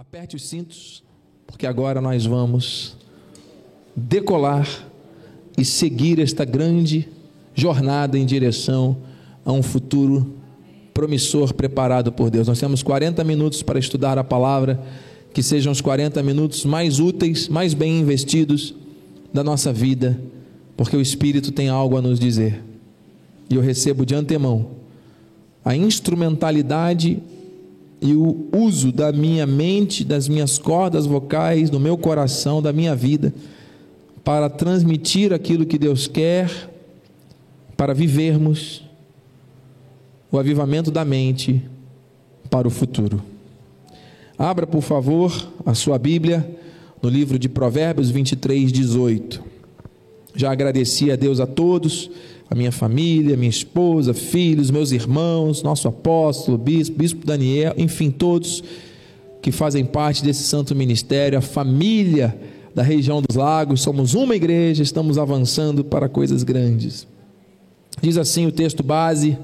Aperte os cintos, porque agora nós vamos decolar e seguir esta grande jornada em direção a um futuro promissor preparado por Deus. Nós temos 40 minutos para estudar a palavra, que sejam os 40 minutos mais úteis, mais bem investidos da nossa vida, porque o Espírito tem algo a nos dizer. E eu recebo de antemão a instrumentalidade e o uso da minha mente, das minhas cordas vocais, do meu coração, da minha vida, para transmitir aquilo que Deus quer, para vivermos o avivamento da mente para o futuro. Abra, por favor, a sua Bíblia no livro de Provérbios 23, 18. Já agradeci a Deus a todos a minha família, minha esposa, filhos, meus irmãos, nosso apóstolo, bispo, bispo Daniel, enfim, todos que fazem parte desse santo ministério, a família da região dos lagos, somos uma igreja, estamos avançando para coisas grandes. Diz assim o texto base: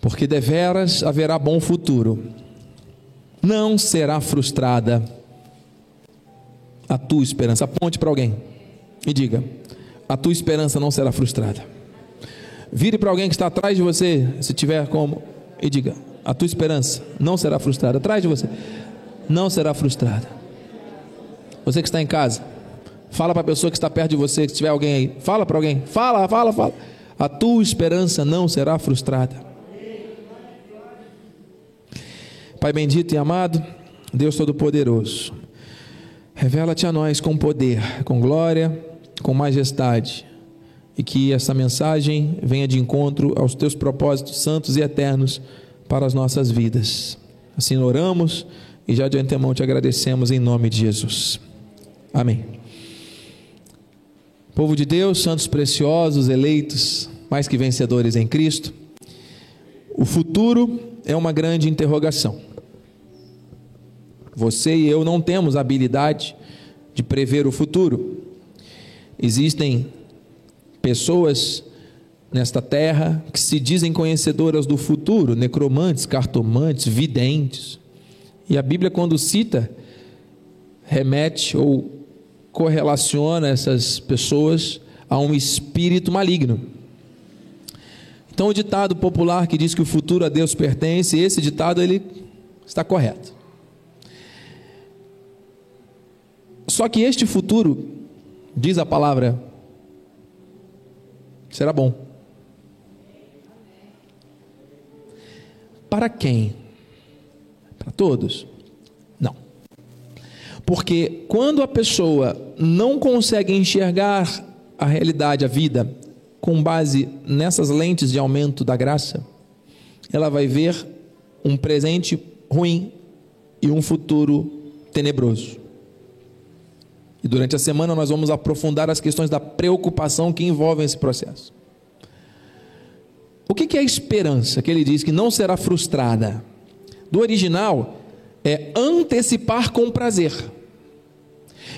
porque deveras haverá bom futuro, não será frustrada a tua esperança. Aponte para alguém e diga: a tua esperança não será frustrada. Vire para alguém que está atrás de você, se tiver como, e diga: a tua esperança não será frustrada. Atrás de você, não será frustrada. Você que está em casa, fala para a pessoa que está perto de você, se tiver alguém aí, fala para alguém, fala, fala, fala. A tua esperança não será frustrada. Pai bendito e amado, Deus Todo-Poderoso, revela-te a nós com poder, com glória com majestade e que essa mensagem venha de encontro aos teus propósitos santos e eternos para as nossas vidas. Assim oramos e já de antemão te agradecemos em nome de Jesus. Amém. Povo de Deus, santos preciosos, eleitos, mais que vencedores em Cristo, o futuro é uma grande interrogação. Você e eu não temos habilidade de prever o futuro. Existem pessoas nesta terra que se dizem conhecedoras do futuro, necromantes, cartomantes, videntes. E a Bíblia, quando cita, remete ou correlaciona essas pessoas a um espírito maligno. Então, o ditado popular que diz que o futuro a Deus pertence, esse ditado ele está correto. Só que este futuro diz a palavra, será bom. Para quem? Para todos? Não. Porque quando a pessoa não consegue enxergar a realidade, a vida, com base nessas lentes de aumento da graça, ela vai ver um presente ruim e um futuro tenebroso. E durante a semana nós vamos aprofundar as questões da preocupação que envolvem esse processo. O que é a esperança que ele diz que não será frustrada? Do original é antecipar com prazer.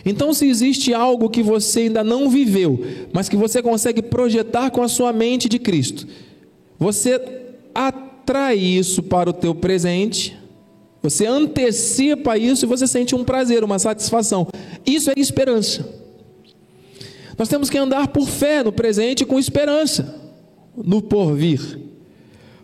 Então, se existe algo que você ainda não viveu, mas que você consegue projetar com a sua mente de Cristo, você atrai isso para o teu presente você antecipa isso e você sente um prazer, uma satisfação. Isso é esperança. Nós temos que andar por fé no presente com esperança no porvir.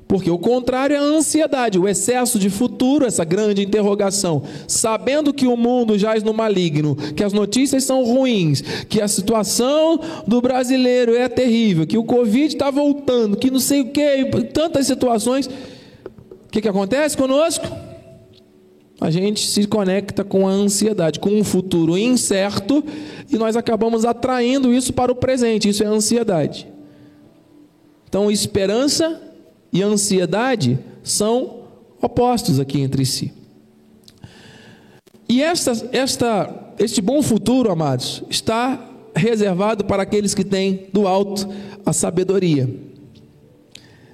Porque o contrário é a ansiedade, o excesso de futuro, essa grande interrogação. Sabendo que o mundo jaz no maligno, que as notícias são ruins, que a situação do brasileiro é terrível, que o Covid está voltando, que não sei o que, tantas situações. O que, que acontece conosco? A gente se conecta com a ansiedade, com um futuro incerto, e nós acabamos atraindo isso para o presente. Isso é ansiedade. Então, esperança e ansiedade são opostos aqui entre si. E esta, esta, este bom futuro, amados, está reservado para aqueles que têm do alto a sabedoria.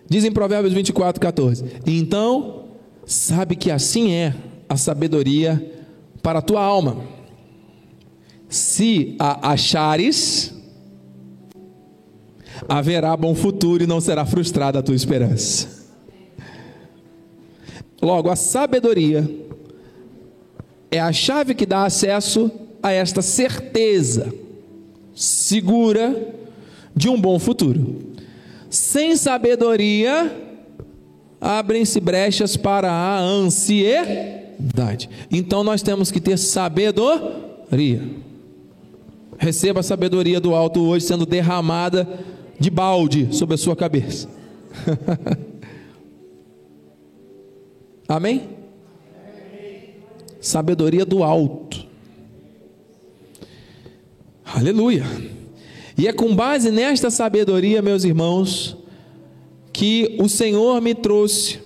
Diz em Provérbios 24, 14: Então, sabe que assim é a sabedoria para a tua alma. Se a achares, haverá bom futuro e não será frustrada a tua esperança. Logo, a sabedoria é a chave que dá acesso a esta certeza segura de um bom futuro. Sem sabedoria, abrem-se brechas para a ansiedade. Então nós temos que ter sabedoria. Receba a sabedoria do alto hoje sendo derramada de balde sobre a sua cabeça. Amém? Sabedoria do alto. Aleluia. E é com base nesta sabedoria, meus irmãos, que o Senhor me trouxe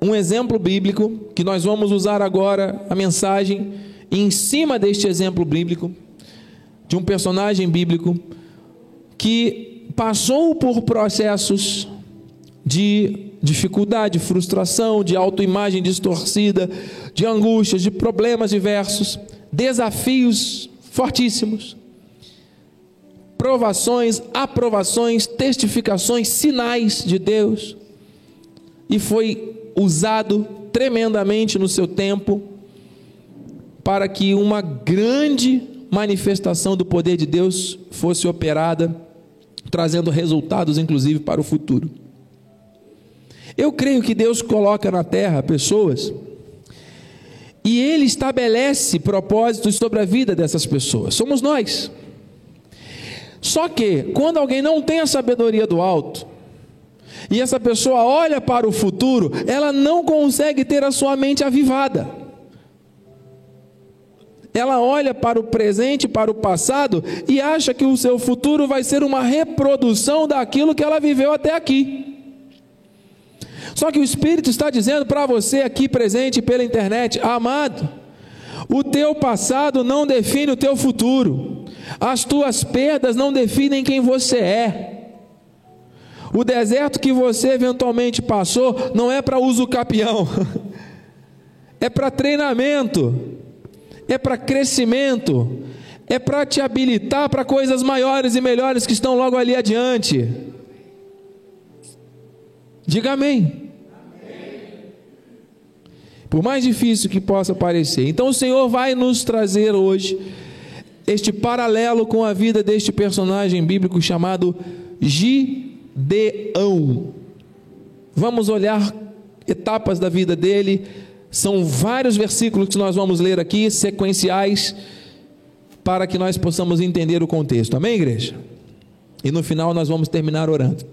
um exemplo bíblico que nós vamos usar agora a mensagem em cima deste exemplo bíblico de um personagem bíblico que passou por processos de dificuldade, frustração, de autoimagem distorcida, de angústias, de problemas diversos, desafios fortíssimos, provações, aprovações, testificações, sinais de Deus, e foi usado tremendamente no seu tempo para que uma grande manifestação do poder de Deus fosse operada, trazendo resultados, inclusive, para o futuro. Eu creio que Deus coloca na terra pessoas e Ele estabelece propósitos sobre a vida dessas pessoas. Somos nós. Só que, quando alguém não tem a sabedoria do alto, e essa pessoa olha para o futuro, ela não consegue ter a sua mente avivada. Ela olha para o presente, para o passado e acha que o seu futuro vai ser uma reprodução daquilo que ela viveu até aqui. Só que o Espírito está dizendo para você aqui presente pela internet, amado, o teu passado não define o teu futuro, as tuas perdas não definem quem você é. O deserto que você eventualmente passou não é para uso capião, é para treinamento, é para crescimento, é para te habilitar para coisas maiores e melhores que estão logo ali adiante. Diga amém. Por mais difícil que possa parecer. Então o Senhor vai nos trazer hoje este paralelo com a vida deste personagem bíblico chamado Gideão. Vamos olhar etapas da vida dele. São vários versículos que nós vamos ler aqui, sequenciais, para que nós possamos entender o contexto. Amém, igreja? E no final nós vamos terminar orando.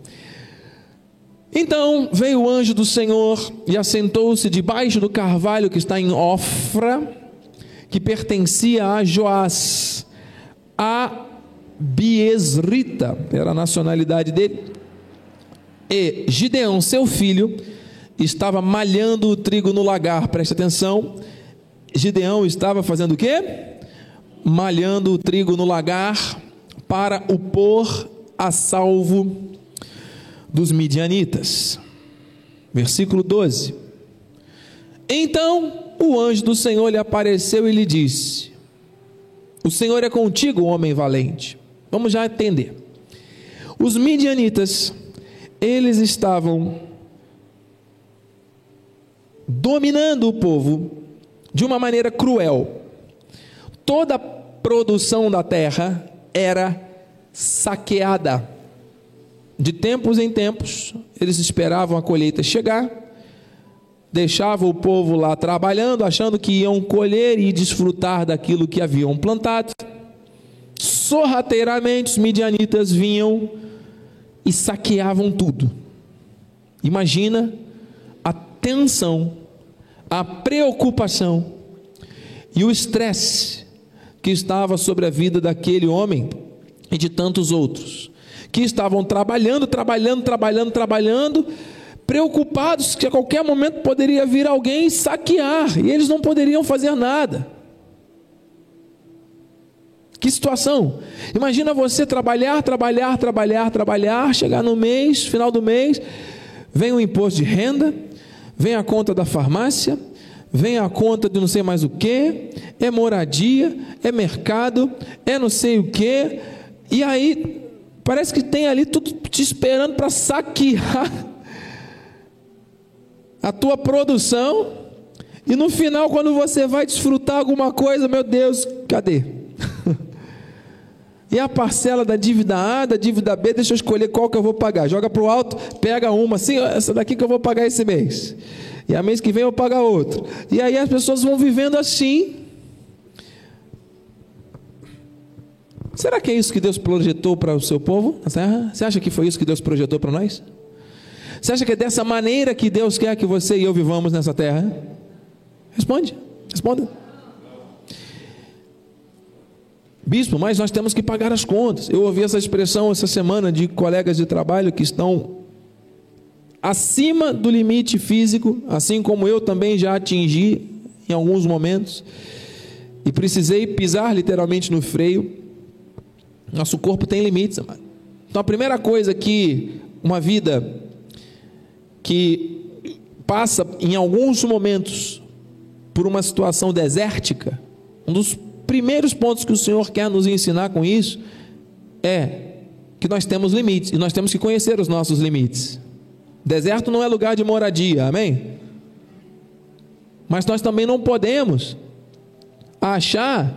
Então veio o anjo do Senhor e assentou-se debaixo do carvalho que está em Ofra, que pertencia a Joás, a Biesrita, era a nacionalidade dele. E Gideão, seu filho, estava malhando o trigo no lagar. Preste atenção. Gideão estava fazendo o quê? Malhando o trigo no lagar para o pôr a salvo dos midianitas. Versículo 12. Então o anjo do Senhor lhe apareceu e lhe disse: O Senhor é contigo, homem valente. Vamos já entender. Os midianitas, eles estavam dominando o povo de uma maneira cruel. Toda a produção da terra era saqueada. De tempos em tempos, eles esperavam a colheita chegar, deixavam o povo lá trabalhando, achando que iam colher e desfrutar daquilo que haviam plantado. Sorrateiramente, os midianitas vinham e saqueavam tudo. Imagina a tensão, a preocupação e o estresse que estava sobre a vida daquele homem e de tantos outros que estavam trabalhando, trabalhando, trabalhando, trabalhando, preocupados que a qualquer momento poderia vir alguém saquear e eles não poderiam fazer nada. Que situação! Imagina você trabalhar, trabalhar, trabalhar, trabalhar, chegar no mês, final do mês, vem o imposto de renda, vem a conta da farmácia, vem a conta de não sei mais o que, é moradia, é mercado, é não sei o que, e aí Parece que tem ali tudo te esperando para saquear a tua produção E no final, quando você vai desfrutar alguma coisa, meu Deus, cadê? E a parcela da dívida A, da dívida B, deixa eu escolher qual que eu vou pagar. Joga para o alto, pega uma, assim, essa daqui que eu vou pagar esse mês. E a mês que vem eu pagar outra. E aí as pessoas vão vivendo assim. Será que é isso que Deus projetou para o seu povo na terra? Você acha que foi isso que Deus projetou para nós? Você acha que é dessa maneira que Deus quer que você e eu vivamos nessa terra? Responde, responda. Bispo, mas nós temos que pagar as contas. Eu ouvi essa expressão essa semana de colegas de trabalho que estão acima do limite físico, assim como eu também já atingi em alguns momentos, e precisei pisar literalmente no freio. Nosso corpo tem limites. Então a primeira coisa que uma vida que passa em alguns momentos por uma situação desértica, um dos primeiros pontos que o Senhor quer nos ensinar com isso é que nós temos limites e nós temos que conhecer os nossos limites. Deserto não é lugar de moradia, amém? Mas nós também não podemos achar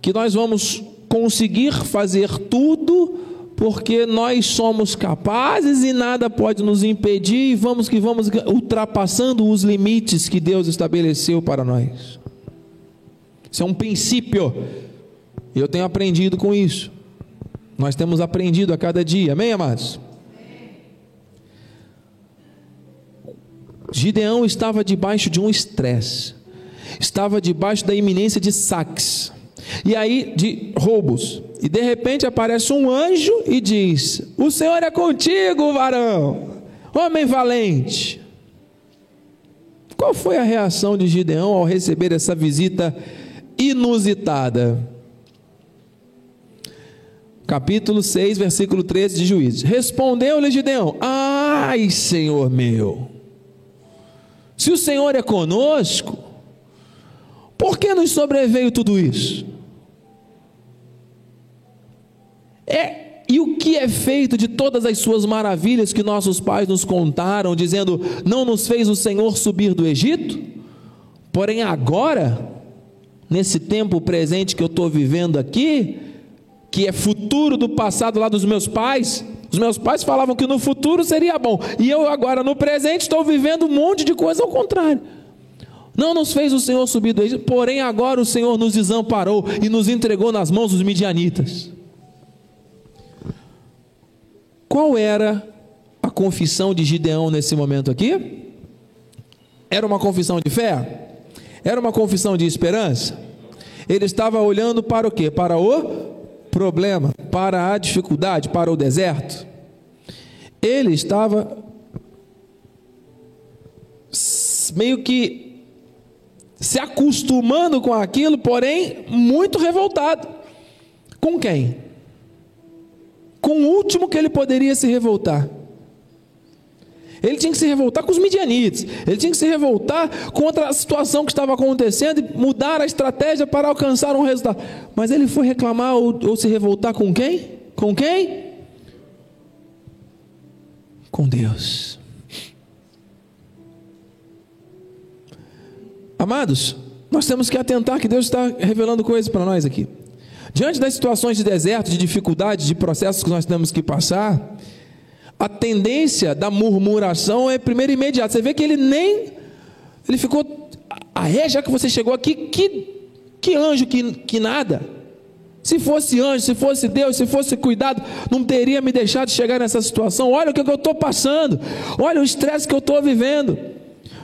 que nós vamos conseguir fazer tudo porque nós somos capazes e nada pode nos impedir, e vamos que vamos ultrapassando os limites que Deus estabeleceu para nós. Isso é um princípio, e eu tenho aprendido com isso. Nós temos aprendido a cada dia, amém, amados? Gideão estava debaixo de um estresse, estava debaixo da iminência de saques, e aí de roubos. E de repente aparece um anjo e diz: O Senhor é contigo, varão, homem valente. Qual foi a reação de Gideão ao receber essa visita inusitada? Capítulo 6, versículo 13 de Juízes. Respondeu-lhe Gideão: Ai, Senhor meu, se o Senhor é conosco, por que nos sobreveio tudo isso? É, e o que é feito de todas as suas maravilhas que nossos pais nos contaram, dizendo: Não nos fez o Senhor subir do Egito? Porém, agora, nesse tempo presente que eu estou vivendo aqui, que é futuro do passado lá dos meus pais, os meus pais falavam que no futuro seria bom, e eu agora no presente estou vivendo um monte de coisa ao contrário. Não nos fez o Senhor subir do Egito, porém agora o Senhor nos desamparou e nos entregou nas mãos dos midianitas. Qual era a confissão de Gideão nesse momento aqui? Era uma confissão de fé? Era uma confissão de esperança? Ele estava olhando para o quê? Para o problema, para a dificuldade, para o deserto. Ele estava meio que se acostumando com aquilo, porém muito revoltado. Com quem? com o último que ele poderia se revoltar. Ele tinha que se revoltar com os midianites, ele tinha que se revoltar contra a situação que estava acontecendo e mudar a estratégia para alcançar um resultado. Mas ele foi reclamar ou, ou se revoltar com quem? Com quem? Com Deus. Amados, nós temos que atentar que Deus está revelando coisas para nós aqui. Diante das situações de deserto, de dificuldades, de processos que nós temos que passar, a tendência da murmuração é primeiro imediata. Você vê que ele nem. Ele ficou. Ah, já que você chegou aqui, que, que anjo que, que nada. Se fosse anjo, se fosse Deus, se fosse cuidado, não teria me deixado chegar nessa situação. Olha o que eu estou passando, olha o estresse que eu estou vivendo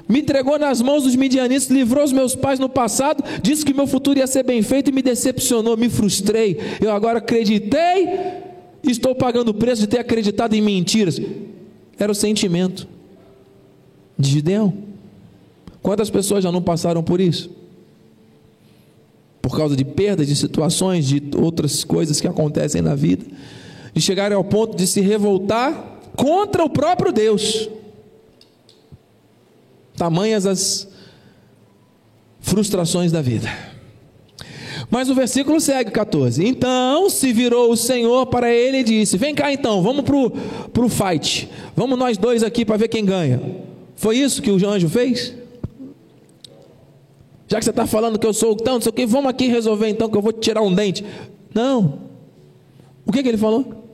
me entregou nas mãos dos midianitas, livrou os meus pais no passado, disse que meu futuro ia ser bem feito e me decepcionou, me frustrei. Eu agora acreditei estou pagando o preço de ter acreditado em mentiras. Era o sentimento de Gideão. Quantas pessoas já não passaram por isso? Por causa de perdas, de situações, de outras coisas que acontecem na vida, de chegar ao ponto de se revoltar contra o próprio Deus. Tamanhas as frustrações da vida. Mas o versículo segue 14. Então se virou o Senhor para ele e disse: Vem cá então, vamos para o fight. Vamos nós dois aqui para ver quem ganha. Foi isso que o anjo fez? Já que você está falando que eu sou tão, não sei o que, vamos aqui resolver então que eu vou te tirar um dente. Não. O que, que ele falou?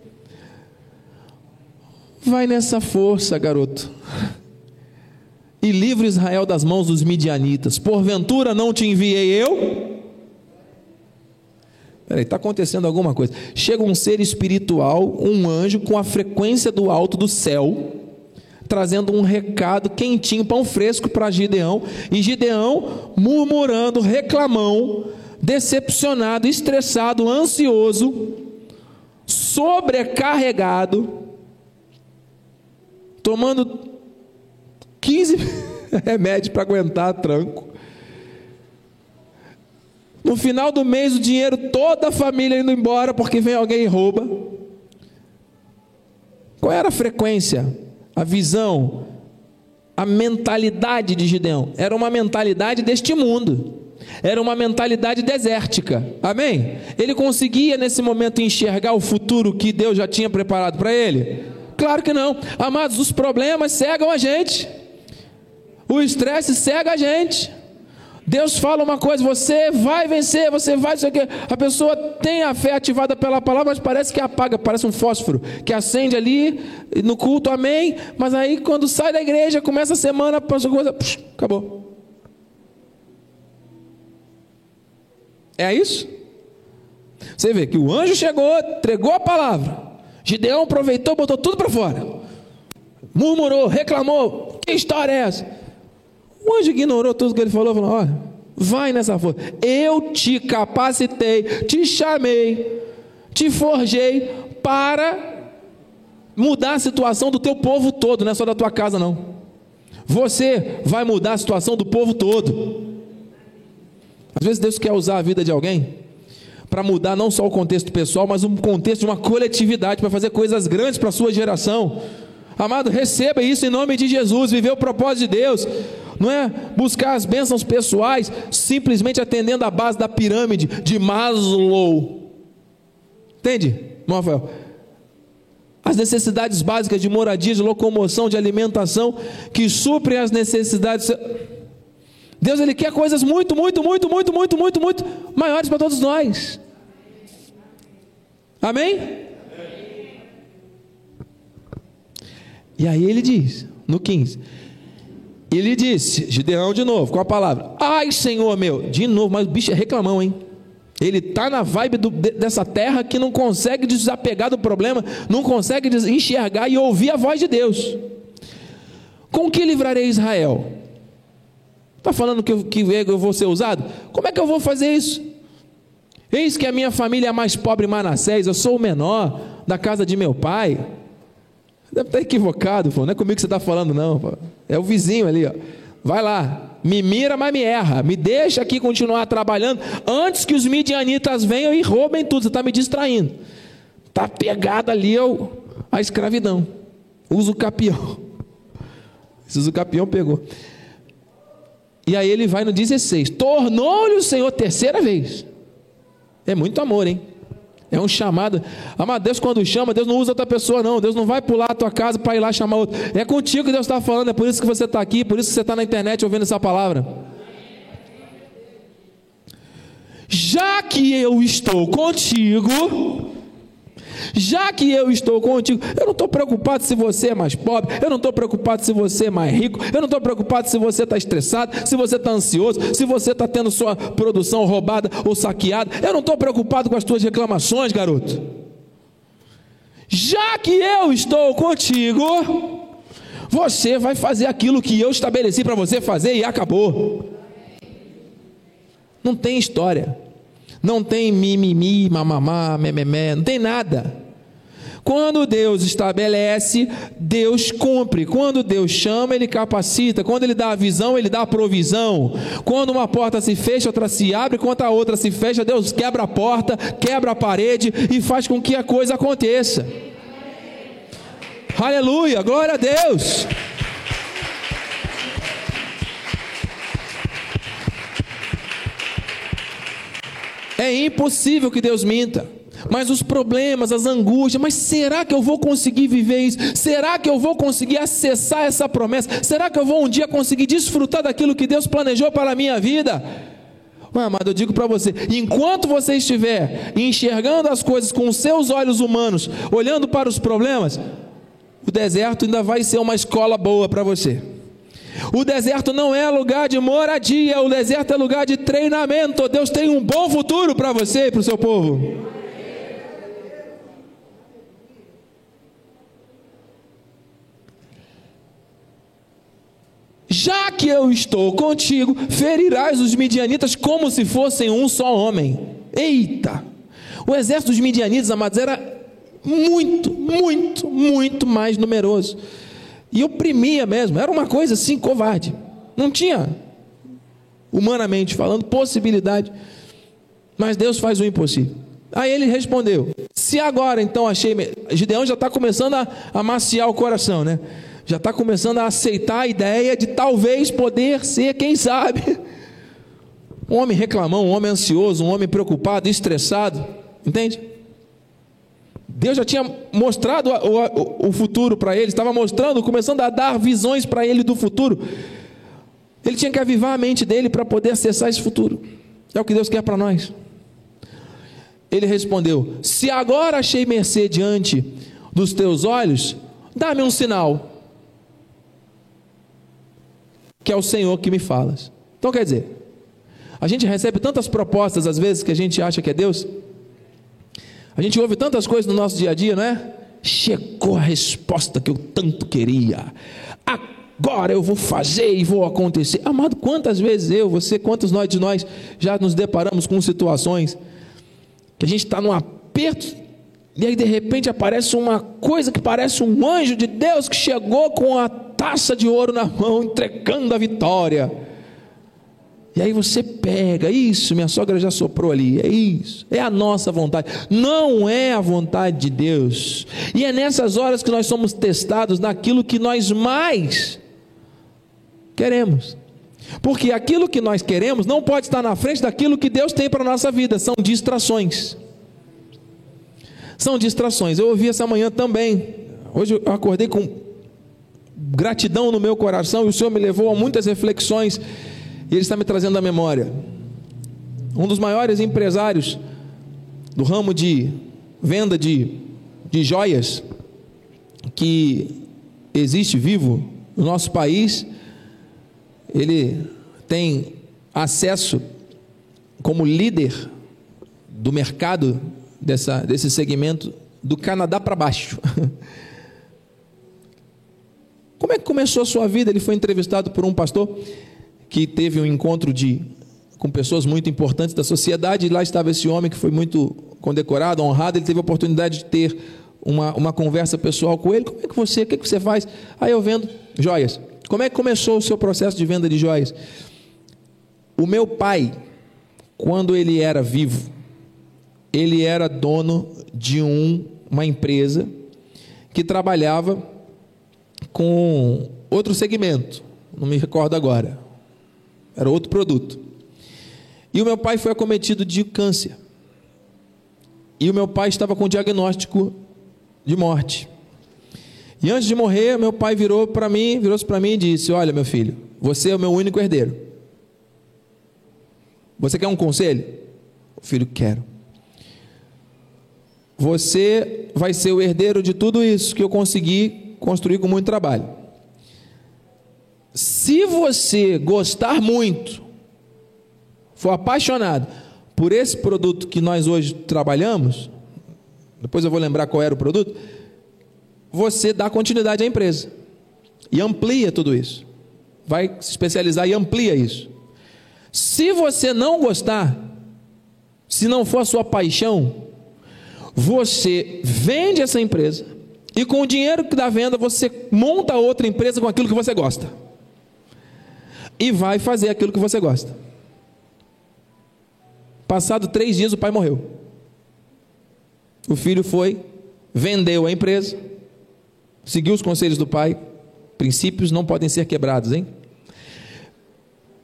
Vai nessa força, garoto. E livre Israel das mãos dos midianitas. Porventura não te enviei eu? Peraí, está acontecendo alguma coisa. Chega um ser espiritual, um anjo, com a frequência do alto do céu, trazendo um recado quentinho, pão fresco para Gideão. E Gideão murmurando, reclamão, decepcionado, estressado, ansioso, sobrecarregado, tomando 15 remédios para aguentar tranco. No final do mês, o dinheiro, toda a família indo embora porque vem alguém e rouba. Qual era a frequência, a visão, a mentalidade de Gideão? Era uma mentalidade deste mundo. Era uma mentalidade desértica. Amém? Ele conseguia nesse momento enxergar o futuro que Deus já tinha preparado para ele? Claro que não. Amados, os problemas cegam a gente. O estresse cega a gente. Deus fala uma coisa, você vai vencer, você vai, isso aqui. A pessoa tem a fé ativada pela palavra, mas parece que apaga, parece um fósforo que acende ali no culto, amém. Mas aí quando sai da igreja, começa a semana, passa coisa, pux, acabou. É isso? Você vê que o anjo chegou, entregou a palavra. Gideão aproveitou, botou tudo para fora. Murmurou, reclamou. Que história é essa? O anjo ignorou tudo que ele falou, falou: olha, vai nessa força. Eu te capacitei, te chamei, te forjei para mudar a situação do teu povo todo, não é só da tua casa, não. Você vai mudar a situação do povo todo. Às vezes Deus quer usar a vida de alguém para mudar não só o contexto pessoal, mas um contexto de uma coletividade, para fazer coisas grandes para a sua geração. Amado, receba isso em nome de Jesus, viver o propósito de Deus não é buscar as bênçãos pessoais simplesmente atendendo a base da pirâmide de Maslow. Entende, Rafael? As necessidades básicas de moradia, de locomoção, de alimentação, que suprem as necessidades. Deus ele quer coisas muito, muito, muito, muito, muito, muito, muito maiores para todos nós. Amém? E aí ele diz, no 15: e lhe disse, Gideão de novo, com a palavra: Ai, Senhor meu, de novo, mas o bicho é reclamão, hein? Ele está na vibe do, dessa terra que não consegue desapegar do problema, não consegue enxergar e ouvir a voz de Deus. Com que livrarei Israel? Está falando que, que eu vou ser usado? Como é que eu vou fazer isso? Eis que a minha família é mais pobre Manassés, eu sou o menor da casa de meu pai. Deve estar equivocado, pô. não é comigo que você está falando, não. Pô. É o vizinho ali, ó. Vai lá, me mira, mas me erra. Me deixa aqui continuar trabalhando antes que os midianitas venham e roubem tudo. Você está me distraindo. Está pegado ali ao, a escravidão. Usa o capião. Usa o capião pegou. E aí ele vai no 16: Tornou-lhe o Senhor terceira vez. É muito amor, hein? É um chamado. Amado, Deus quando chama, Deus não usa outra pessoa, não. Deus não vai pular a tua casa para ir lá chamar outro. É contigo que Deus está falando, é por isso que você está aqui, por isso que você está na internet ouvindo essa palavra. Já que eu estou contigo, já que eu estou contigo, eu não estou preocupado se você é mais pobre, eu não estou preocupado se você é mais rico, eu não estou preocupado se você está estressado, se você está ansioso, se você está tendo sua produção roubada ou saqueada, eu não estou preocupado com as tuas reclamações, garoto. Já que eu estou contigo, você vai fazer aquilo que eu estabeleci para você fazer e acabou. Não tem história. Não tem mimimi, mamamá, mememé, não tem nada. Quando Deus estabelece, Deus cumpre. Quando Deus chama, Ele capacita. Quando Ele dá a visão, Ele dá a provisão. Quando uma porta se fecha, outra se abre. Quando a outra se fecha, Deus quebra a porta, quebra a parede e faz com que a coisa aconteça. Aleluia, glória a Deus. É impossível que Deus minta. Mas os problemas, as angústias, mas será que eu vou conseguir viver isso? Será que eu vou conseguir acessar essa promessa? Será que eu vou um dia conseguir desfrutar daquilo que Deus planejou para a minha vida? Mas, amado, eu digo para você: enquanto você estiver enxergando as coisas com os seus olhos humanos, olhando para os problemas, o deserto ainda vai ser uma escola boa para você. O deserto não é lugar de moradia, o deserto é lugar de treinamento. Deus tem um bom futuro para você e para o seu povo. Já que eu estou contigo, ferirás os midianitas como se fossem um só homem. Eita! O exército dos midianitas, amados, era muito, muito, muito mais numeroso. E oprimia mesmo, era uma coisa assim covarde. Não tinha, humanamente falando, possibilidade. Mas Deus faz o impossível. Aí ele respondeu: Se agora então achei. Gideão já está começando a amaciar o coração, né? já está começando a aceitar a ideia de talvez poder ser, quem sabe, um homem reclamão, um homem ansioso, um homem preocupado, estressado, entende? Deus já tinha mostrado o, o, o futuro para ele, estava mostrando, começando a dar visões para ele do futuro. Ele tinha que avivar a mente dele para poder acessar esse futuro. É o que Deus quer para nós. Ele respondeu: Se agora achei mercê diante dos teus olhos, dá-me um sinal que é o Senhor que me falas. Então quer dizer, a gente recebe tantas propostas às vezes que a gente acha que é Deus. A gente ouve tantas coisas no nosso dia a dia, não é? Chegou a resposta que eu tanto queria. Agora eu vou fazer e vou acontecer. Amado, quantas vezes eu, você, quantos nós de nós já nos deparamos com situações que a gente está num aperto e aí de repente aparece uma coisa que parece um anjo de Deus que chegou com a taça de ouro na mão, entregando a vitória. E aí você pega, isso, minha sogra já soprou ali, é isso, é a nossa vontade, não é a vontade de Deus. E é nessas horas que nós somos testados naquilo que nós mais queremos. Porque aquilo que nós queremos não pode estar na frente daquilo que Deus tem para a nossa vida, são distrações. São distrações. Eu ouvi essa manhã também. Hoje eu acordei com gratidão no meu coração e o Senhor me levou a muitas reflexões e Ele está me trazendo à memória. Um dos maiores empresários do ramo de venda de, de joias que existe vivo no nosso país, ele tem acesso como líder do mercado dessa, desse segmento do Canadá para baixo. Como é que começou a sua vida? Ele foi entrevistado por um pastor que teve um encontro de, com pessoas muito importantes da sociedade, e lá estava esse homem que foi muito condecorado, honrado, ele teve a oportunidade de ter uma, uma conversa pessoal com ele. Como é que você, o que, é que você faz? Aí eu vendo joias. Como é que começou o seu processo de venda de joias? O meu pai, quando ele era vivo, ele era dono de um, uma empresa que trabalhava com outro segmento, não me recordo agora, era outro produto. E o meu pai foi acometido de câncer. E o meu pai estava com diagnóstico de morte. E antes de morrer, meu pai virou para mim, virou-se para mim e disse: "Olha, meu filho, você é o meu único herdeiro. Você quer um conselho?" O filho quero. Você vai ser o herdeiro de tudo isso que eu consegui construir com muito trabalho. Se você gostar muito, for apaixonado por esse produto que nós hoje trabalhamos, depois eu vou lembrar qual era o produto, você dá continuidade à empresa e amplia tudo isso. Vai se especializar e amplia isso. Se você não gostar, se não for a sua paixão, você vende essa empresa e com o dinheiro da venda você monta outra empresa com aquilo que você gosta. E vai fazer aquilo que você gosta. Passado três dias o pai morreu. O filho foi, vendeu a empresa, seguiu os conselhos do pai. Princípios não podem ser quebrados, hein?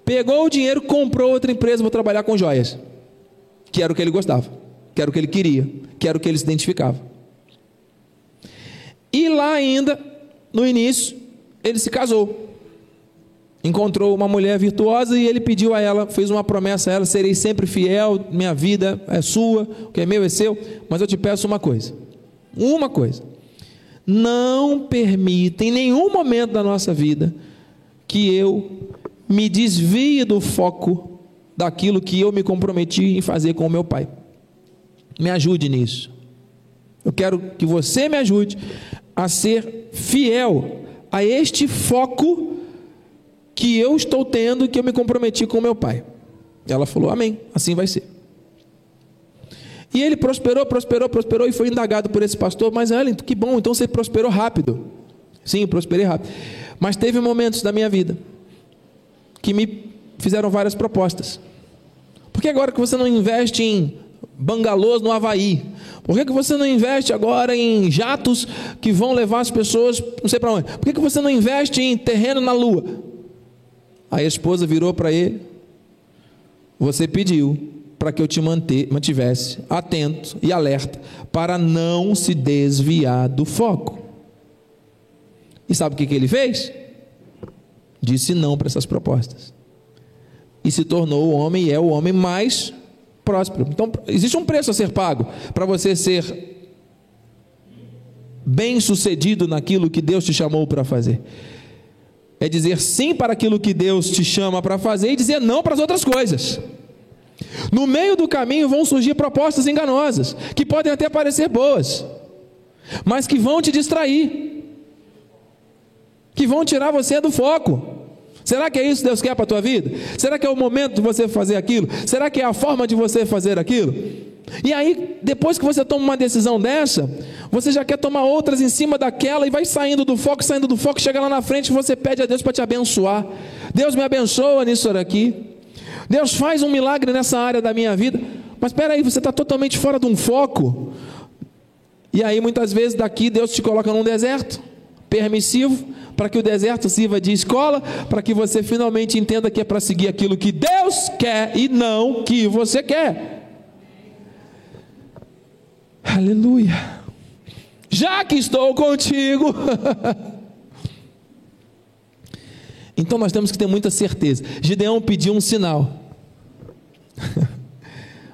Pegou o dinheiro, comprou outra empresa para trabalhar com joias, que era o que ele gostava, que era o que ele queria, que era o que ele se identificava. E lá ainda, no início, ele se casou. Encontrou uma mulher virtuosa e ele pediu a ela, fez uma promessa a ela: serei sempre fiel, minha vida é sua, o que é meu é seu, mas eu te peço uma coisa. Uma coisa. Não permita em nenhum momento da nossa vida que eu me desvie do foco daquilo que eu me comprometi em fazer com o meu pai. Me ajude nisso. Eu quero que você me ajude a ser fiel a este foco que eu estou tendo, que eu me comprometi com meu pai. Ela falou: Amém, assim vai ser. E ele prosperou, prosperou, prosperou e foi indagado por esse pastor. Mas Ellen, que bom, então você prosperou rápido. Sim, eu prosperei rápido. Mas teve momentos da minha vida que me fizeram várias propostas. Por que agora que você não investe em bangalôs no Havaí? Por que, que você não investe agora em jatos que vão levar as pessoas não sei para onde? Por que, que você não investe em terreno na Lua? Aí a esposa virou para ele: Você pediu para que eu te mantivesse atento e alerta para não se desviar do foco. E sabe o que, que ele fez? Disse não para essas propostas. E se tornou o homem e é o homem mais próspero. Então, existe um preço a ser pago para você ser bem sucedido naquilo que Deus te chamou para fazer. É dizer sim para aquilo que Deus te chama para fazer e dizer não para as outras coisas. No meio do caminho vão surgir propostas enganosas, que podem até parecer boas, mas que vão te distrair, que vão tirar você do foco. Será que é isso que Deus quer para a tua vida? Será que é o momento de você fazer aquilo? Será que é a forma de você fazer aquilo? E aí, depois que você toma uma decisão dessa, você já quer tomar outras em cima daquela e vai saindo do foco, saindo do foco, chega lá na frente e você pede a Deus para te abençoar. Deus me abençoa nisso aqui. Deus faz um milagre nessa área da minha vida, mas espera aí, você está totalmente fora de um foco. E aí muitas vezes daqui Deus te coloca num deserto permissivo, para que o deserto sirva de escola, para que você finalmente entenda que é para seguir aquilo que Deus quer e não que você quer. Aleluia. Já que estou contigo. Então nós temos que ter muita certeza. Gideão pediu um sinal.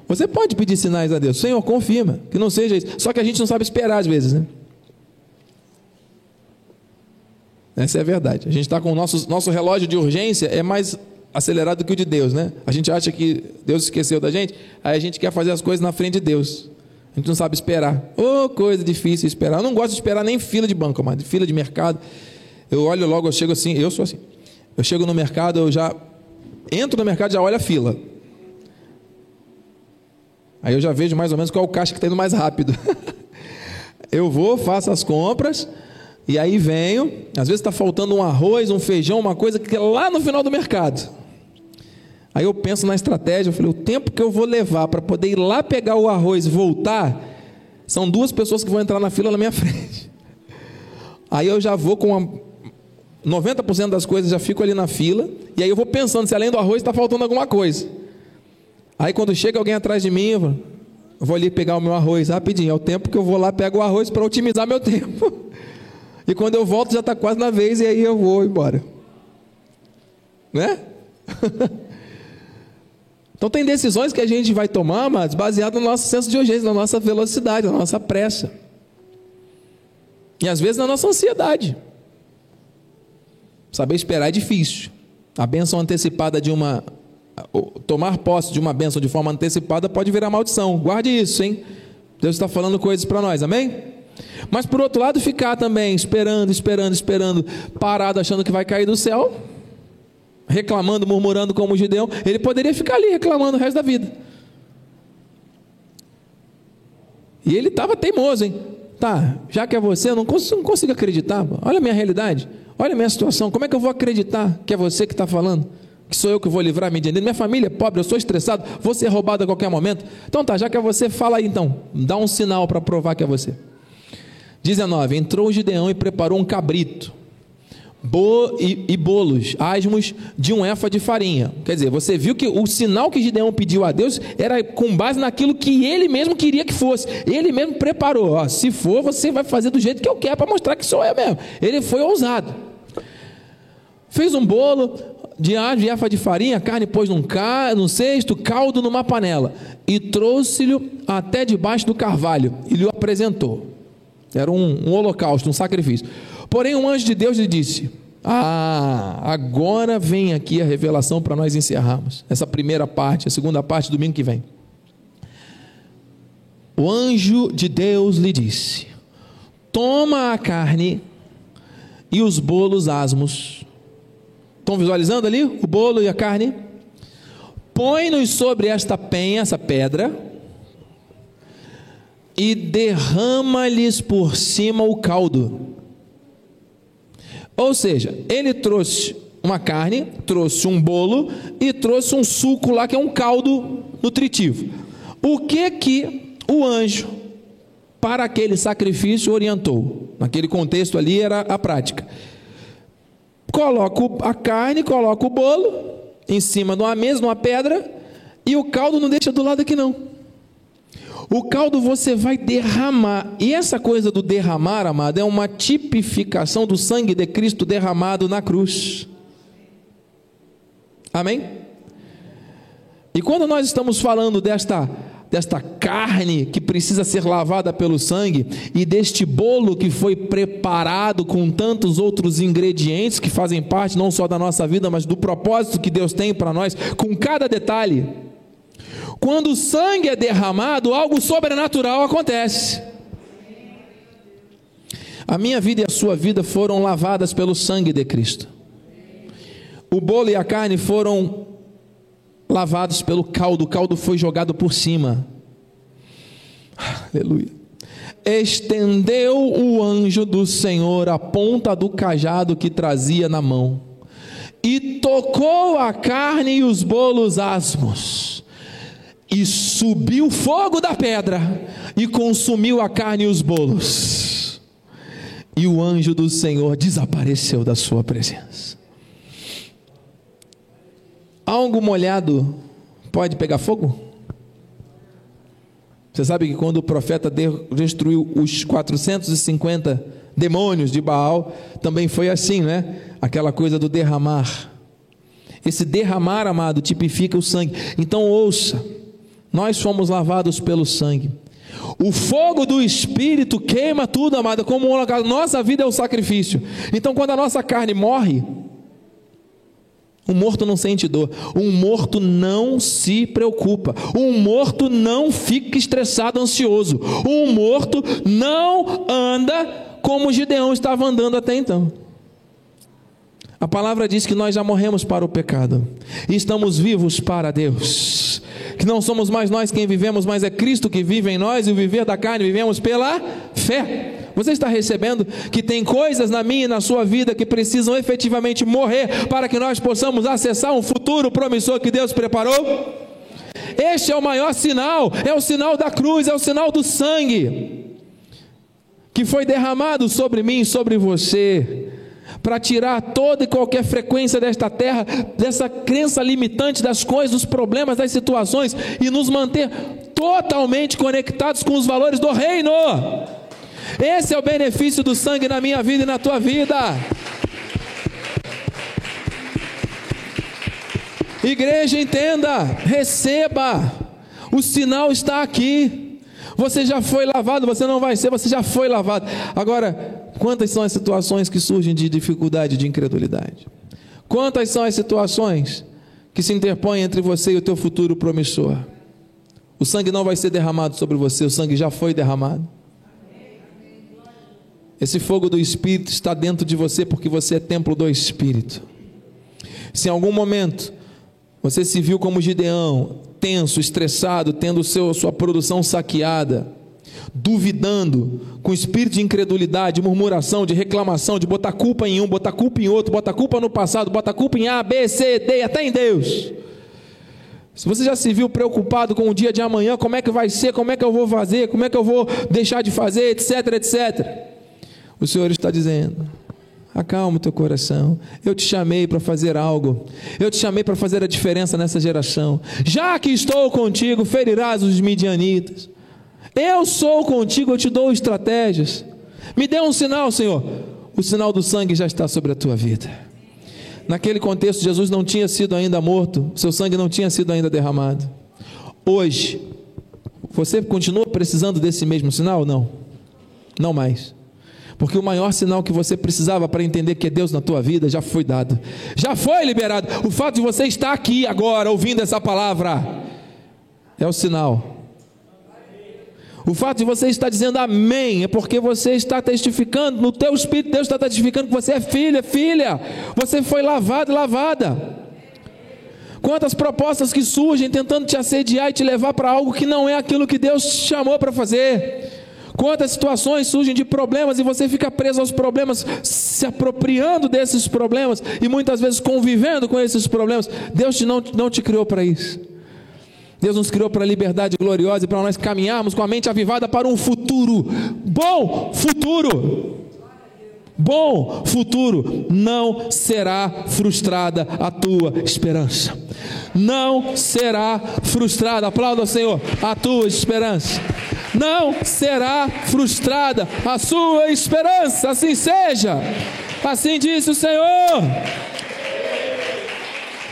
Você pode pedir sinais a Deus, Senhor, confirma que não seja isso. Só que a gente não sabe esperar às vezes, né? Essa é a verdade. A gente está com o nosso, nosso relógio de urgência é mais acelerado que o de Deus, né? A gente acha que Deus esqueceu da gente, aí a gente quer fazer as coisas na frente de Deus. A gente não sabe esperar. Ô, oh, coisa difícil esperar. Eu não gosto de esperar nem fila de banco, mas fila de mercado. Eu olho logo, eu chego assim, eu sou assim. Eu chego no mercado, eu já entro no mercado, já olho a fila. Aí eu já vejo mais ou menos qual é o caixa que está indo mais rápido. eu vou, faço as compras, e aí venho. Às vezes está faltando um arroz, um feijão, uma coisa que é lá no final do mercado. Aí eu penso na estratégia, eu falei, o tempo que eu vou levar para poder ir lá pegar o arroz e voltar, são duas pessoas que vão entrar na fila na minha frente. Aí eu já vou com uma 90% das coisas já fico ali na fila, e aí eu vou pensando se além do arroz está faltando alguma coisa. Aí quando chega alguém atrás de mim, eu vou ali pegar o meu arroz rapidinho. É o tempo que eu vou lá, pego o arroz para otimizar meu tempo. E quando eu volto já está quase na vez, e aí eu vou embora. Né? então tem decisões que a gente vai tomar, mas baseado no nosso senso de urgência, na nossa velocidade, na nossa pressa. E às vezes na nossa ansiedade. Saber esperar é difícil. A bênção antecipada de uma. Tomar posse de uma bênção de forma antecipada pode virar maldição. Guarde isso, hein? Deus está falando coisas para nós, amém? Mas por outro lado, ficar também esperando, esperando, esperando, parado, achando que vai cair do céu, reclamando, murmurando como Gideão, ele poderia ficar ali reclamando o resto da vida. E ele estava teimoso, hein? Tá, já que é você, eu não consigo, não consigo acreditar. Olha a minha realidade. Olha a minha situação, como é que eu vou acreditar que é você que está falando? Que sou eu que vou livrar minha dinheiro? Minha família é pobre, eu sou estressado, vou ser roubado a qualquer momento. Então tá, já que é você, fala aí então. Dá um sinal para provar que é você. 19. Entrou o Gideão e preparou um cabrito, bo e, e, bolos, asmos de um efa de farinha. Quer dizer, você viu que o sinal que Gideão pediu a Deus era com base naquilo que ele mesmo queria que fosse. Ele mesmo preparou. Ó, se for, você vai fazer do jeito que eu quero para mostrar que sou eu mesmo. Ele foi ousado. Fez um bolo, de efa de farinha, carne pôs num, ca, num cesto, caldo numa panela, e trouxe-lhe até debaixo do carvalho, e lhe apresentou. Era um, um holocausto, um sacrifício. Porém, um anjo de Deus lhe disse: Ah, agora vem aqui a revelação para nós encerrarmos essa primeira parte, a segunda parte, domingo que vem. O anjo de Deus lhe disse: Toma a carne e os bolos asmos Estão visualizando ali o bolo e a carne? Põe-nos sobre esta penha, essa pedra, e derrama-lhes por cima o caldo. Ou seja, ele trouxe uma carne, trouxe um bolo e trouxe um suco lá que é um caldo nutritivo. O que que o anjo para aquele sacrifício orientou? Naquele contexto ali era a prática coloco a carne, coloco o bolo em cima de uma mesa, de uma pedra, e o caldo não deixa do lado aqui não. O caldo você vai derramar. E essa coisa do derramar, amado, é uma tipificação do sangue de Cristo derramado na cruz. Amém? E quando nós estamos falando desta desta carne que precisa ser lavada pelo sangue e deste bolo que foi preparado com tantos outros ingredientes que fazem parte não só da nossa vida, mas do propósito que Deus tem para nós, com cada detalhe. Quando o sangue é derramado, algo sobrenatural acontece. A minha vida e a sua vida foram lavadas pelo sangue de Cristo. O bolo e a carne foram lavados pelo caldo, o caldo foi jogado por cima. Aleluia. Estendeu o anjo do Senhor a ponta do cajado que trazia na mão, e tocou a carne e os bolos asmos, e subiu fogo da pedra, e consumiu a carne e os bolos, e o anjo do Senhor desapareceu da sua presença. Algo molhado pode pegar fogo? Você sabe que quando o profeta destruiu os 450 demônios de Baal, também foi assim, né? Aquela coisa do derramar. Esse derramar, amado, tipifica o sangue. Então ouça, nós fomos lavados pelo sangue. O fogo do Espírito queima tudo, amado, como um Nossa vida é um sacrifício. Então, quando a nossa carne morre, um morto não sente dor. Um morto não se preocupa. Um morto não fica estressado, ansioso. Um morto não anda como Gideão estava andando até então. A palavra diz que nós já morremos para o pecado e estamos vivos para Deus. Que não somos mais nós quem vivemos, mas é Cristo que vive em nós e o viver da carne vivemos pela fé. Você está recebendo que tem coisas na minha e na sua vida que precisam efetivamente morrer para que nós possamos acessar um futuro promissor que Deus preparou? Este é o maior sinal, é o sinal da cruz, é o sinal do sangue que foi derramado sobre mim e sobre você, para tirar toda e qualquer frequência desta terra, dessa crença limitante das coisas, dos problemas, das situações e nos manter totalmente conectados com os valores do reino. Esse é o benefício do sangue na minha vida e na tua vida. Igreja, entenda, receba. O sinal está aqui. Você já foi lavado, você não vai ser, você já foi lavado. Agora, quantas são as situações que surgem de dificuldade, de incredulidade? Quantas são as situações que se interpõem entre você e o teu futuro promissor? O sangue não vai ser derramado sobre você, o sangue já foi derramado. Esse fogo do Espírito está dentro de você porque você é templo do Espírito. Se em algum momento você se viu como Gideão, tenso, estressado, tendo seu, sua produção saqueada, duvidando, com espírito de incredulidade, de murmuração, de reclamação, de botar culpa em um, botar culpa em outro, botar culpa no passado, botar culpa em A, B, C, D, até em Deus. Se você já se viu preocupado com o dia de amanhã, como é que vai ser, como é que eu vou fazer, como é que eu vou deixar de fazer, etc, etc. O Senhor está dizendo: acalma o teu coração. Eu te chamei para fazer algo. Eu te chamei para fazer a diferença nessa geração. Já que estou contigo, ferirás os midianitas. Eu sou contigo, eu te dou estratégias. Me dê um sinal, Senhor. O sinal do sangue já está sobre a tua vida. Naquele contexto, Jesus não tinha sido ainda morto, seu sangue não tinha sido ainda derramado. Hoje, você continua precisando desse mesmo sinal? Não. Não mais. Porque o maior sinal que você precisava para entender que é Deus na tua vida já foi dado. Já foi liberado. O fato de você estar aqui agora ouvindo essa palavra é o sinal. O fato de você estar dizendo amém é porque você está testificando, no teu espírito Deus está testificando que você é filha, filha. Você foi lavado e lavada. Quantas propostas que surgem tentando te assediar e te levar para algo que não é aquilo que Deus te chamou para fazer. Quantas situações surgem de problemas e você fica preso aos problemas, se apropriando desses problemas e muitas vezes convivendo com esses problemas. Deus não, não te criou para isso. Deus nos criou para a liberdade gloriosa e para nós caminharmos com a mente avivada para um futuro, bom futuro. Bom futuro, não será frustrada a tua esperança. Não será frustrada, aplauda o Senhor, a tua esperança. Não será frustrada a sua esperança, assim seja. Assim disse o Senhor.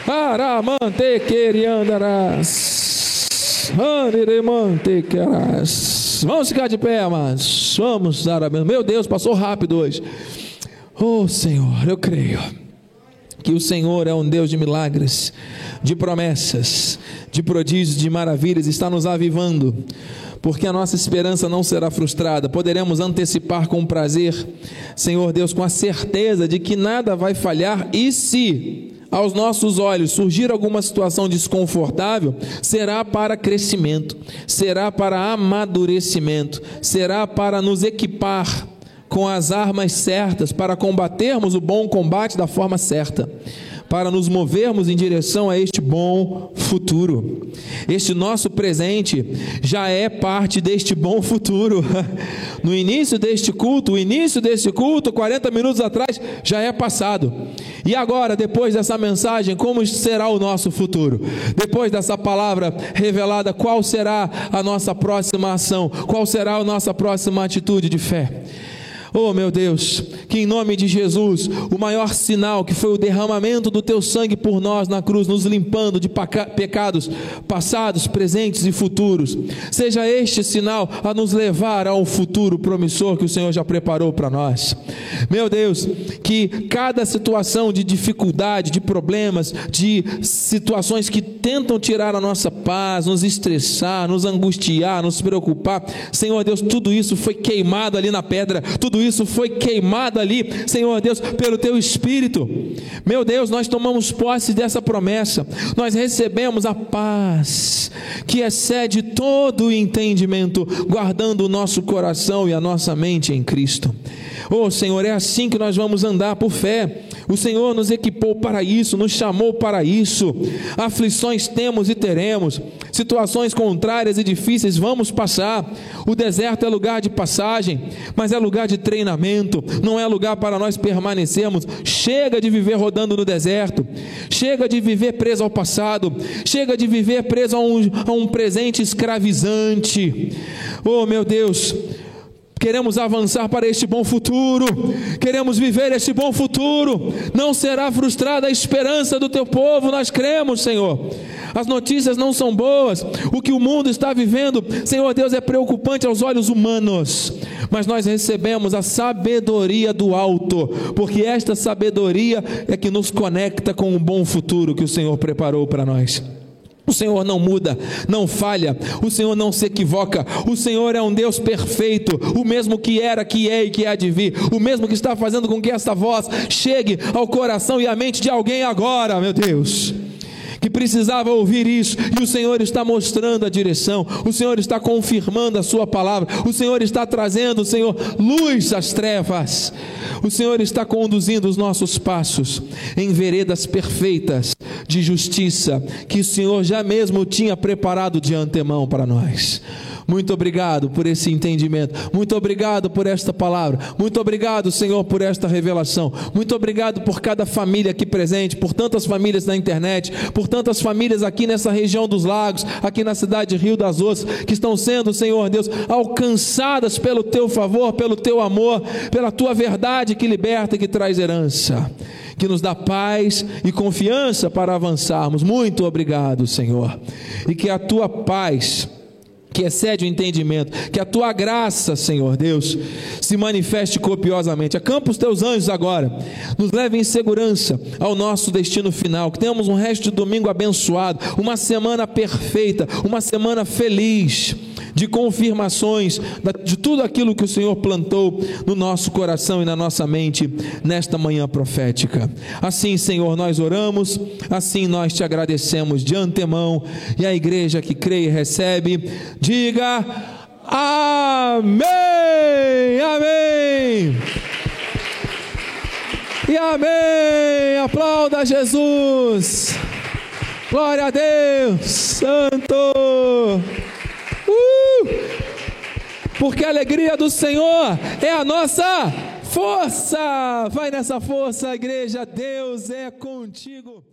Aramante queriandarás. Vamos ficar de pé, amados. Vamos dar a Meu Deus, passou rápido hoje. Oh Senhor, eu creio que o Senhor é um Deus de milagres, de promessas, de prodígios, de maravilhas, está nos avivando, porque a nossa esperança não será frustrada. Poderemos antecipar com prazer, Senhor Deus, com a certeza de que nada vai falhar e se aos nossos olhos surgir alguma situação desconfortável, será para crescimento, será para amadurecimento, será para nos equipar com as armas certas, para combatermos o bom combate da forma certa para nos movermos em direção a este bom futuro. Este nosso presente já é parte deste bom futuro. No início deste culto, o início deste culto, 40 minutos atrás, já é passado. E agora, depois dessa mensagem, como será o nosso futuro? Depois dessa palavra revelada, qual será a nossa próxima ação? Qual será a nossa próxima atitude de fé? Oh meu Deus, que em nome de Jesus, o maior sinal que foi o derramamento do teu sangue por nós na cruz, nos limpando de pecados passados, presentes e futuros, seja este sinal a nos levar ao futuro promissor que o Senhor já preparou para nós. Meu Deus, que cada situação de dificuldade, de problemas, de situações que tentam tirar a nossa paz, nos estressar, nos angustiar, nos preocupar, Senhor Deus, tudo isso foi queimado ali na pedra, tudo isso foi queimado ali, Senhor Deus, pelo teu espírito. Meu Deus, nós tomamos posse dessa promessa, nós recebemos a paz que excede todo o entendimento, guardando o nosso coração e a nossa mente em Cristo. Oh Senhor, é assim que nós vamos andar por fé. O Senhor nos equipou para isso, nos chamou para isso. Aflições temos e teremos, situações contrárias e difíceis vamos passar. O deserto é lugar de passagem, mas é lugar de treinamento, não é lugar para nós permanecermos. Chega de viver rodando no deserto, chega de viver preso ao passado, chega de viver preso a um, a um presente escravizante. Oh meu Deus, Queremos avançar para este bom futuro, queremos viver este bom futuro. Não será frustrada a esperança do teu povo, nós cremos, Senhor. As notícias não são boas, o que o mundo está vivendo, Senhor Deus, é preocupante aos olhos humanos, mas nós recebemos a sabedoria do alto, porque esta sabedoria é que nos conecta com o bom futuro que o Senhor preparou para nós. O Senhor não muda, não falha, o Senhor não se equivoca, o Senhor é um Deus perfeito, o mesmo que era, que é e que há de vir, o mesmo que está fazendo com que esta voz chegue ao coração e à mente de alguém agora, meu Deus que precisava ouvir isso, e o Senhor está mostrando a direção, o Senhor está confirmando a Sua palavra, o Senhor está trazendo, Senhor, luz às trevas, o Senhor está conduzindo os nossos passos em veredas perfeitas de justiça, que o Senhor já mesmo tinha preparado de antemão para nós. Muito obrigado por esse entendimento. Muito obrigado por esta palavra. Muito obrigado, Senhor, por esta revelação. Muito obrigado por cada família aqui presente, por tantas famílias na internet, por tantas famílias aqui nessa região dos lagos, aqui na cidade de Rio das Ostras, que estão sendo, Senhor Deus, alcançadas pelo teu favor, pelo teu amor, pela tua verdade que liberta e que traz herança. que nos dá paz e confiança para avançarmos. Muito obrigado, Senhor. E que a tua paz que excede o entendimento, que a tua graça, Senhor Deus, se manifeste copiosamente. Acampa os teus anjos agora, nos leve em segurança ao nosso destino final. Que tenhamos um resto de domingo abençoado, uma semana perfeita, uma semana feliz de confirmações de tudo aquilo que o Senhor plantou no nosso coração e na nossa mente nesta manhã profética. Assim, Senhor, nós oramos, assim nós te agradecemos de antemão e a igreja que crê e recebe, diga amém, amém. E amém. Aplauda Jesus. Glória a Deus. Santo. Porque a alegria do Senhor é a nossa força. Vai nessa força, igreja. Deus é contigo.